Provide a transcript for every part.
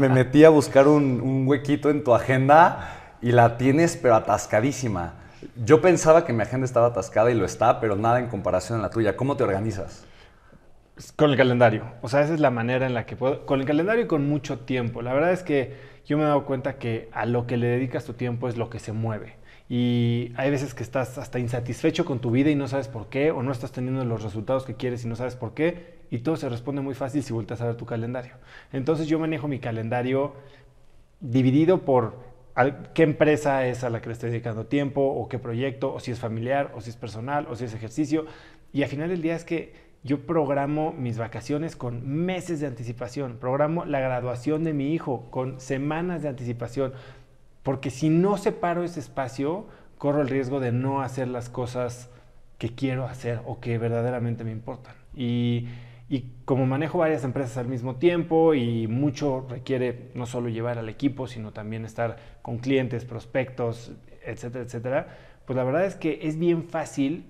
Me metí a buscar un, huequito en tu agenda y la tienes pero atascadísima. Yo pensaba que mi agenda estaba atascada y lo está, pero nada en comparación a la tuya. ¿Cómo te organizas? Con el calendario. O sea, esa es la manera en la que puedo. Con el calendario y con mucho tiempo. La verdad es que yo me he dado cuenta que a lo que le dedicas tu tiempo es lo que se mueve. Y hay veces que estás hasta insatisfecho con tu vida y no sabes por qué, o no estás teniendo los resultados que quieres y no sabes por qué y todo se responde muy fácil si volteas a ver tu calendario. Entonces yo manejo mi calendario dividido por qué empresa es a la que le estoy dedicando tiempo, o qué proyecto, o si es familiar, o si es personal, o si es ejercicio. Y al final del día es que yo programo mis vacaciones con meses de anticipación, programo la graduación de mi hijo con semanas de anticipación, porque si no separo ese espacio, corro el riesgo de no hacer las cosas que quiero hacer o que verdaderamente me importan. Y y como manejo varias empresas al mismo tiempo y mucho requiere no solo llevar al equipo, sino también estar con clientes, prospectos, etcétera, etcétera, pues la verdad es que es bien fácil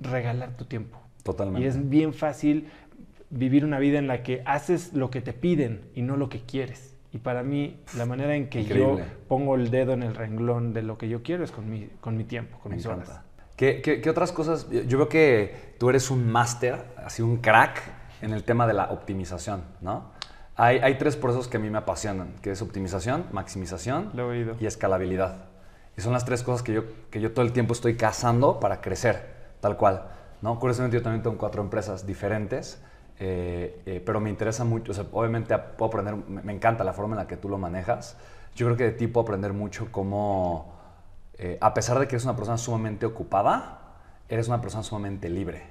regalar tu tiempo. Totalmente. Y es bien fácil vivir una vida en la que haces lo que te piden y no lo que quieres. Y para mí, la manera en que yo pongo el dedo en el renglón de lo que yo quiero es con mi, con mi tiempo, con mis horas. ¿Qué, otras cosas? Yo veo que tú eres un máster, así un crack en el tema de la optimización, ¿no? Hay, hay, tres procesos que a mí me apasionan, que es optimización, maximización y escalabilidad. Y son las tres cosas que yo, que yo todo el tiempo estoy cazando para crecer, tal cual. ¿No? Curiosamente yo también tengo cuatro empresas diferentes, eh, eh, pero me interesa mucho, obviamente puedo aprender, me encanta la forma en la que tú lo manejas. Yo creo que de ti puedo aprender mucho cómo eh, a pesar de que eres una persona sumamente ocupada, eres una persona sumamente libre.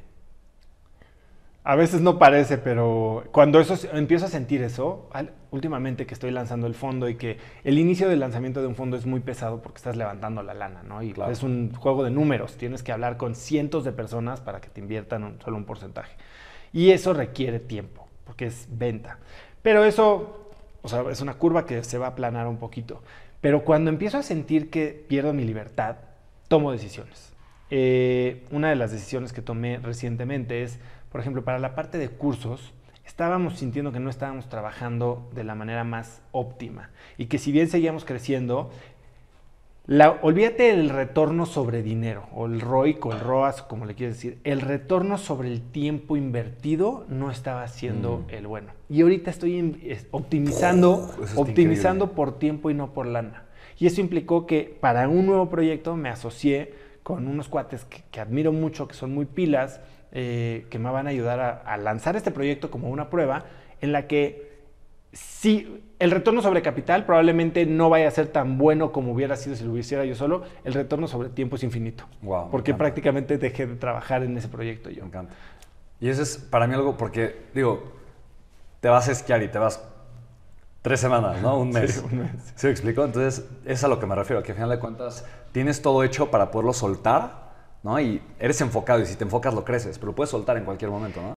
A veces no parece, pero cuando eso empiezo a sentir eso, últimamente que estoy lanzando el fondo y que el inicio del lanzamiento de un fondo es muy pesado porque estás levantando la lana, ¿no? Y es un juego de números, tienes que hablar con cientos de personas para que te inviertan solo un porcentaje. Y eso requiere tiempo, porque es venta. Pero eso, o sea, es una curva que se va a aplanar un poquito. Pero cuando empiezo a sentir que pierdo mi libertad, tomo decisiones. Eh, una de las decisiones que tomé recientemente es, por ejemplo, para la parte de cursos, estábamos sintiendo que no estábamos trabajando de la manera más óptima y que si bien seguíamos creciendo, la, olvídate del retorno sobre dinero, o el ROIC, o el ROAS, como le quieres decir. El retorno sobre el tiempo invertido no estaba siendo mm. el bueno. Y ahorita estoy optimizando, optimizando por tiempo y no por lana. Y eso implicó que para un nuevo proyecto me asocié con unos cuates que, admiro mucho, que son muy pilas, eh, que me van a ayudar a, a lanzar este proyecto como una prueba en la que sí, el retorno sobre capital probablemente no vaya a ser tan bueno como hubiera sido si lo hiciera yo solo. El retorno sobre tiempo es infinito. Wow, porque prácticamente dejé de trabajar en ese proyecto yo. Me encanta. Y eso es para mí algo porque, digo, te vas a esquiar y te vas tres semanas, ¿no? Un mes. Sí, un mes. ¿Sí me explico? Entonces, es a lo que me refiero, que al final de cuentas tienes todo hecho para poderlo soltar, ¿no? Y eres enfocado y si te enfocas lo creces, pero lo puedes soltar en cualquier momento, ¿no?